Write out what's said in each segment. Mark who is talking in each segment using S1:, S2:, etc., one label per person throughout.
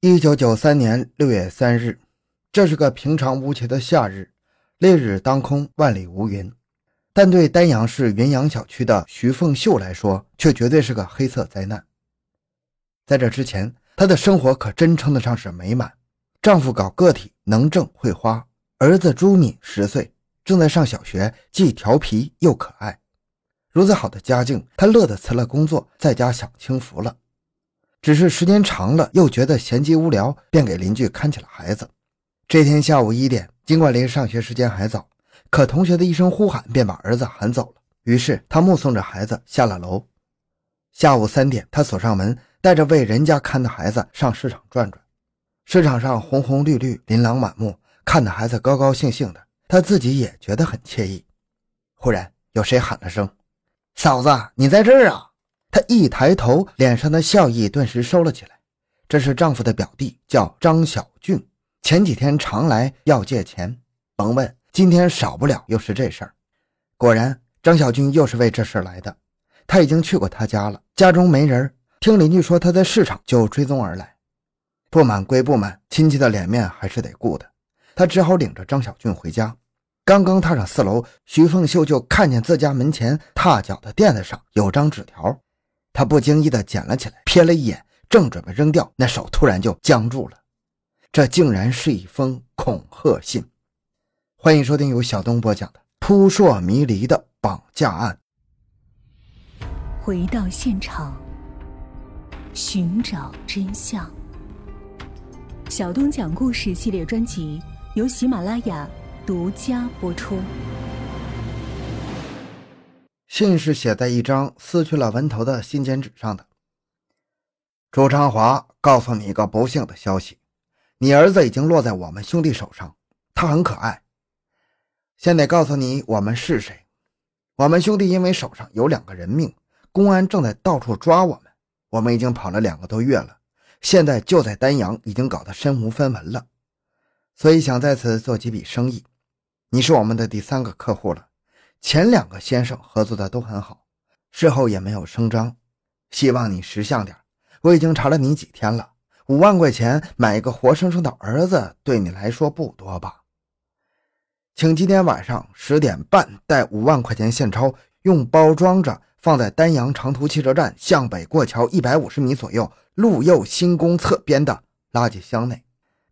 S1: 一九九三年六月三日，这是个平常无奇的夏日，烈日当空，万里无云。但对丹阳市云阳小区的徐凤秀来说，却绝对是个黑色灾难。在这之前，她的生活可真称得上是美满。丈夫搞个体，能挣会花；儿子朱敏十岁，正在上小学，既调皮又可爱。如此好的家境，她乐得辞了工作，在家享清福了。只是时间长了，又觉得闲极无聊，便给邻居看起了孩子。这天下午一点，尽管离上学时间还早，可同学的一声呼喊便把儿子喊走了。于是他目送着孩子下了楼。下午三点，他锁上门，带着为人家看的孩子上市场转转。市场上红红绿绿，琳琅满目，看的孩子高高兴兴的，他自己也觉得很惬意。忽然有谁喊了声：“嫂子，你在这儿啊！”她一抬头，脸上的笑意顿时收了起来。这是丈夫的表弟，叫张小俊，前几天常来要借钱。甭问，今天少不了又是这事儿。果然，张小俊又是为这事来的。他已经去过他家了，家中没人。听邻居说他在市场，就追踪而来。不满归不满，亲戚的脸面还是得顾的。他只好领着张小俊回家。刚刚踏上四楼，徐凤秀就看见自家门前踏脚的垫子上有张纸条。他不经意地捡了起来，瞥了一眼，正准备扔掉，那手突然就僵住了。这竟然是一封恐吓信。欢迎收听由小东播讲的《扑朔迷离的绑架案》。
S2: 回到现场，寻找真相。小东讲故事系列专辑由喜马拉雅独家播出。
S1: 信是写在一张撕去了文头的信笺纸上的。朱昌华告诉你一个不幸的消息：你儿子已经落在我们兄弟手上。他很可爱。先得告诉你我们是谁。我们兄弟因为手上有两个人命，公安正在到处抓我们。我们已经跑了两个多月了，现在就在丹阳，已经搞得身无分文了。所以想在此做几笔生意。你是我们的第三个客户了。前两个先生合作的都很好，事后也没有声张。希望你识相点，我已经查了你几天了。五万块钱买一个活生生的儿子，对你来说不多吧？请今天晚上十点半带五万块钱现钞，用包装着，放在丹阳长途汽车站向北过桥一百五十米左右路右新宫侧边的垃圾箱内。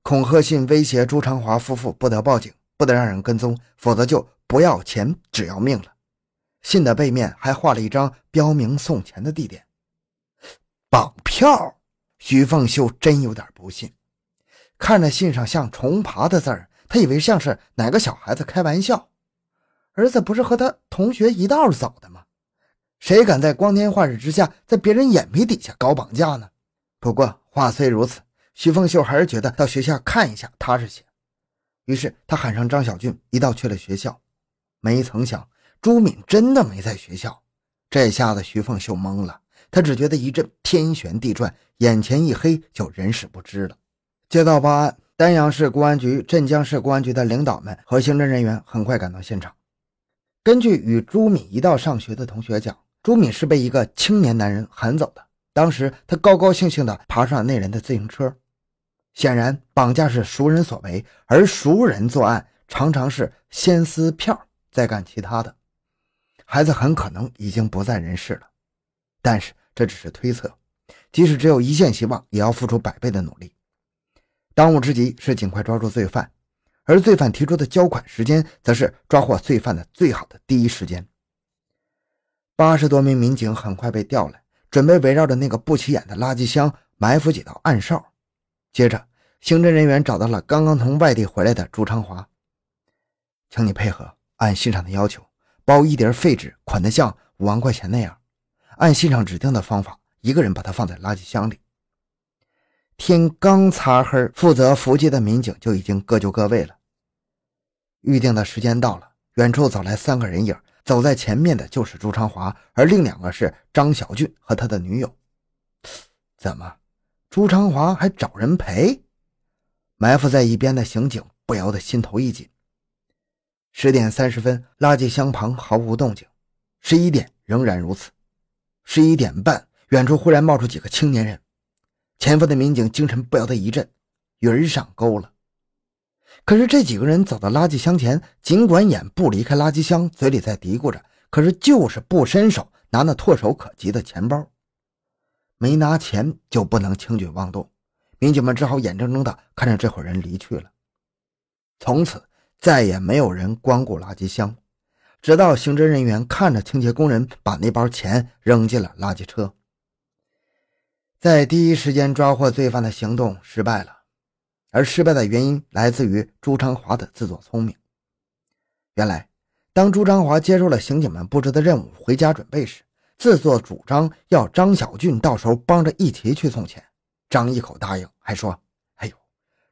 S1: 恐吓信威胁朱长华夫妇不得报警，不得让人跟踪，否则就。不要钱，只要命了。信的背面还画了一张标明送钱的地点。绑票，徐凤秀真有点不信。看着信上像虫爬的字儿，他以为像是哪个小孩子开玩笑。儿子不是和他同学一道走的吗？谁敢在光天化日之下，在别人眼皮底下搞绑架呢？不过话虽如此，徐凤秀还是觉得到学校看一下踏实些。于是他喊上张小俊，一道去了学校。没曾想，朱敏真的没在学校，这下子徐凤秀懵了。她只觉得一阵天旋地转，眼前一黑，就人事不知了。接到报案，丹阳市公安局、镇江市公安局的领导们和刑侦人员很快赶到现场。根据与朱敏一道上学的同学讲，朱敏是被一个青年男人喊走的。当时他高高兴兴地爬上了那人的自行车。显然，绑架是熟人所为，而熟人作案常常是先撕票。再干其他的，孩子很可能已经不在人世了，但是这只是推测，即使只有一线希望，也要付出百倍的努力。当务之急是尽快抓住罪犯，而罪犯提出的交款时间，则是抓获罪犯的最好的第一时间。八十多名民警很快被调来，准备围绕着那个不起眼的垃圾箱埋伏几道暗哨。接着，刑侦人员找到了刚刚从外地回来的朱昌华，请你配合。按信上的要求，包一叠废纸，捆得像五万块钱那样，按信上指定的方法，一个人把它放在垃圾箱里。天刚擦黑，负责伏击的民警就已经各就各位了。预定的时间到了，远处走来三个人影，走在前面的就是朱长华，而另两个是张小俊和他的女友。怎么，朱长华还找人陪？埋伏在一边的刑警不由得心头一紧。十点三十分，垃圾箱旁毫无动静。十一点仍然如此。十一点半，远处忽然冒出几个青年人。前方的民警精神不由得一震，鱼儿上钩了。可是这几个人走到垃圾箱前，尽管眼不离开垃圾箱，嘴里在嘀咕着，可是就是不伸手拿那唾手可及的钱包。没拿钱就不能轻举妄动，民警们只好眼睁睁地看着这伙人离去了。从此再也没有人光顾垃圾箱，直到刑侦人员看着清洁工人把那包钱扔进了垃圾车。在第一时间抓获罪犯的行动失败了，而失败的原因来自于朱昌华的自作聪明。原来，当朱昌华接受了刑警们布置的任务，回家准备时，自作主张要张小俊到时候帮着一起去送钱。张一口答应，还说：“哎呦，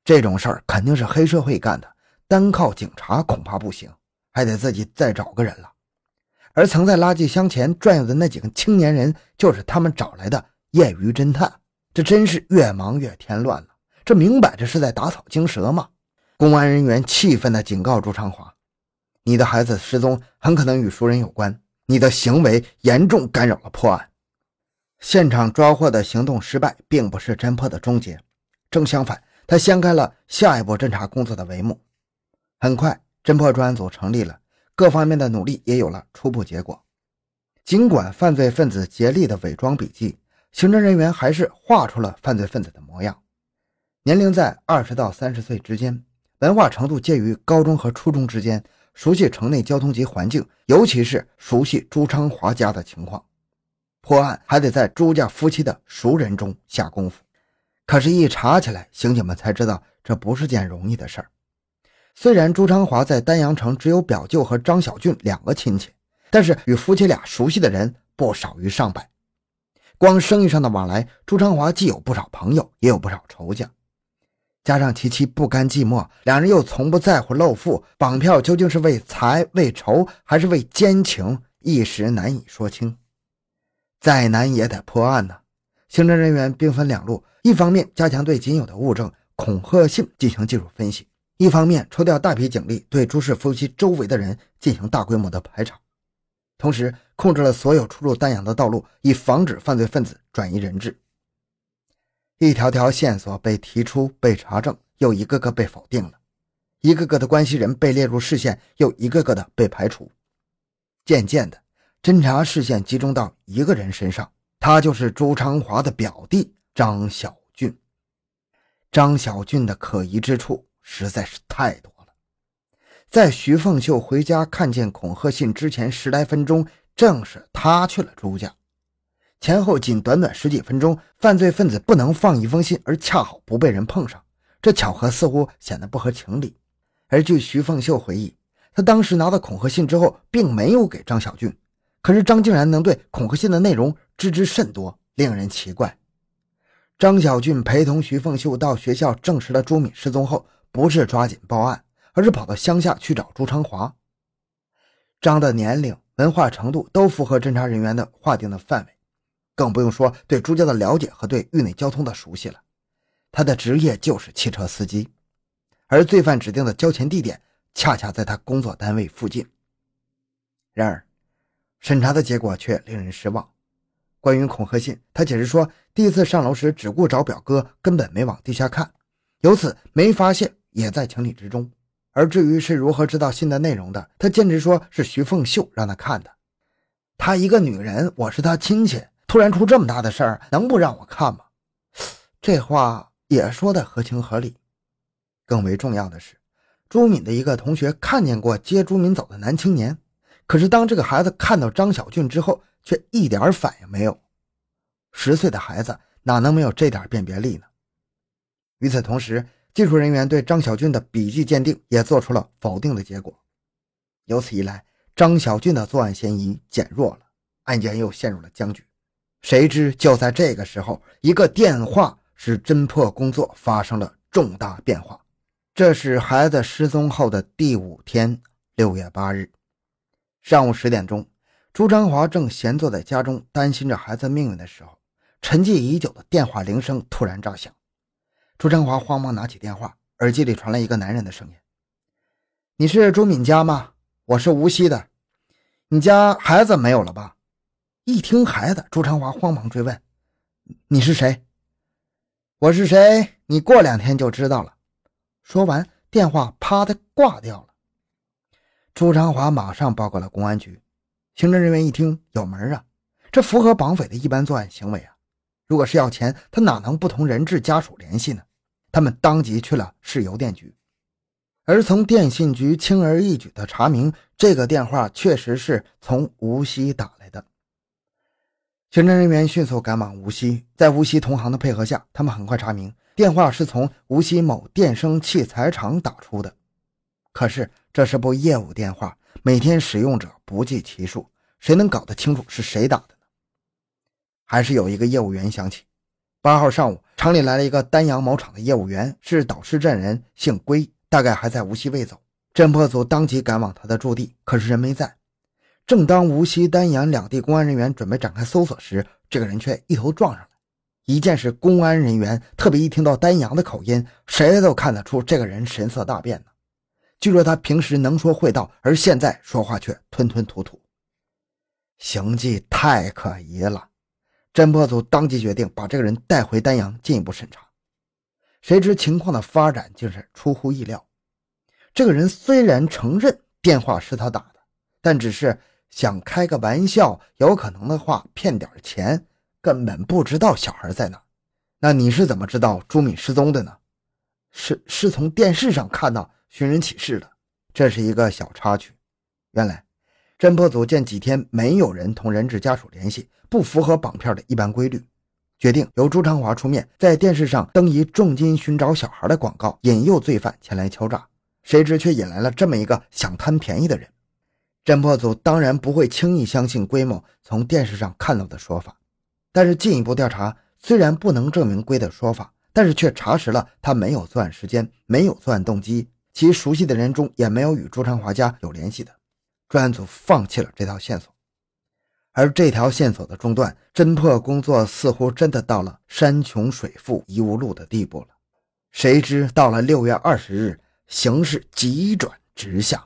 S1: 这种事儿肯定是黑社会干的，单靠警察恐怕不行，还得自己再找个人了。”而曾在垃圾箱前转悠的那几个青年人，就是他们找来的。业余侦探，这真是越忙越添乱了。这明摆着是在打草惊蛇嘛！公安人员气愤地警告朱长华：“你的孩子失踪很可能与熟人有关，你的行为严重干扰了破案。”现场抓获的行动失败，并不是侦破的终结，正相反，它掀开了下一步侦查工作的帷幕。很快，侦破专案组成立了，各方面的努力也有了初步结果。尽管犯罪分子竭力的伪装笔迹。刑侦人员还是画出了犯罪分子的模样，年龄在二十到三十岁之间，文化程度介于高中和初中之间，熟悉城内交通及环境，尤其是熟悉朱昌华家的情况。破案还得在朱家夫妻的熟人中下功夫。可是，一查起来，刑警们才知道这不是件容易的事儿。虽然朱昌华在丹阳城只有表舅和张小俊两个亲戚，但是与夫妻俩熟悉的人不少于上百。光生意上的往来，朱昌华既有不少朋友，也有不少仇家。加上其妻不甘寂寞，两人又从不在乎露富，绑票究竟是为财、为仇，还是为奸情，一时难以说清。再难也得破案呢。刑侦人员兵分两路：一方面加强对仅有的物证恐吓信进行技术分析；一方面抽调大批警力对朱氏夫妻周围的人进行大规模的排查。同时控制了所有出入丹阳的道路，以防止犯罪分子转移人质。一条条线索被提出、被查证，又一个个被否定了；一个个的关系人被列入视线，又一个个的被排除。渐渐的，侦查视线集中到一个人身上，他就是朱昌华的表弟张小俊。张小俊的可疑之处实在是太多了。在徐凤秀回家看见恐吓信之前十来分钟，正是他去了朱家。前后仅短短十几分钟，犯罪分子不能放一封信，而恰好不被人碰上，这巧合似乎显得不合情理。而据徐凤秀回忆，他当时拿到恐吓信之后，并没有给张小俊，可是张竟然能对恐吓信的内容知之甚多，令人奇怪。张小俊陪同徐凤秀到学校证实了朱敏失踪后，不是抓紧报案。而是跑到乡下去找朱昌华。张的年龄、文化程度都符合侦查人员的划定的范围，更不用说对朱家的了解和对域内交通的熟悉了。他的职业就是汽车司机，而罪犯指定的交钱地点恰恰在他工作单位附近。然而，审查的结果却令人失望。关于恐吓信，他解释说，第一次上楼时只顾找表哥，根本没往地下看，由此没发现，也在情理之中。而至于是如何知道信的内容的，他坚持说是徐凤秀让他看的。她一个女人，我是她亲戚，突然出这么大的事儿，能不让我看吗？这话也说的合情合理。更为重要的是，朱敏的一个同学看见过接朱敏走的男青年，可是当这个孩子看到张小俊之后，却一点反应没有。十岁的孩子哪能没有这点辨别力呢？与此同时。技术人员对张小俊的笔迹鉴定也做出了否定的结果，由此一来，张小俊的作案嫌疑减弱了，案件又陷入了僵局。谁知就在这个时候，一个电话使侦破工作发生了重大变化。这是孩子失踪后的第五天，六月八日上午十点钟，朱张华正闲坐在家中担心着孩子命运的时候，沉寂已久的电话铃声突然炸响。朱成华慌忙拿起电话，耳机里传来一个男人的声音：“你是朱敏家吗？我是无锡的。你家孩子没有了吧？”一听孩子，朱成华慌忙追问：“你是谁？”我是谁？你过两天就知道了。说完，电话啪的挂掉了。朱长华马上报告了公安局。刑侦人员一听，有门啊，这符合绑匪的一般作案行为啊！如果是要钱，他哪能不同人质家属联系呢？他们当即去了市邮电局，而从电信局轻而易举的查明，这个电话确实是从无锡打来的。刑侦人员迅速赶往无锡，在无锡同行的配合下，他们很快查明电话是从无锡某电声器材厂打出的。可是这是部业务电话，每天使用者不计其数，谁能搞得清楚是谁打的？还是有一个业务员想起，八号上午厂里来了一个丹阳某厂的业务员，是导师镇人，姓归，大概还在无锡未走。侦破组当即赶往他的驻地，可是人没在。正当无锡、丹阳两地公安人员准备展开搜索时，这个人却一头撞上来。一见是公安人员，特别一听到丹阳的口音，谁都看得出这个人神色大变呢。据说他平时能说会道，而现在说话却吞吞吐吐，行迹太可疑了。侦破组当即决定把这个人带回丹阳进一步审查。谁知情况的发展竟是出乎意料。这个人虽然承认电话是他打的，但只是。想开个玩笑，有可能的话骗点钱，根本不知道小孩在哪。那你是怎么知道朱敏失踪的呢？是是从电视上看到寻人启事的。这是一个小插曲。原来，侦破组见几天没有人同人质家属联系，不符合绑票的一般规律，决定由朱长华出面，在电视上登一重金寻找小孩的广告，引诱罪犯前来敲诈。谁知却引来了这么一个想贪便宜的人。侦破组当然不会轻易相信龟某从电视上看到的说法，但是进一步调查虽然不能证明龟的说法，但是却查实了他没有作案时间，没有作案动机，其熟悉的人中也没有与朱长华家有联系的。专案组放弃了这条线索，而这条线索的中断，侦破工作似乎真的到了山穷水复疑无路的地步了。谁知到了六月二十日，形势急转直下。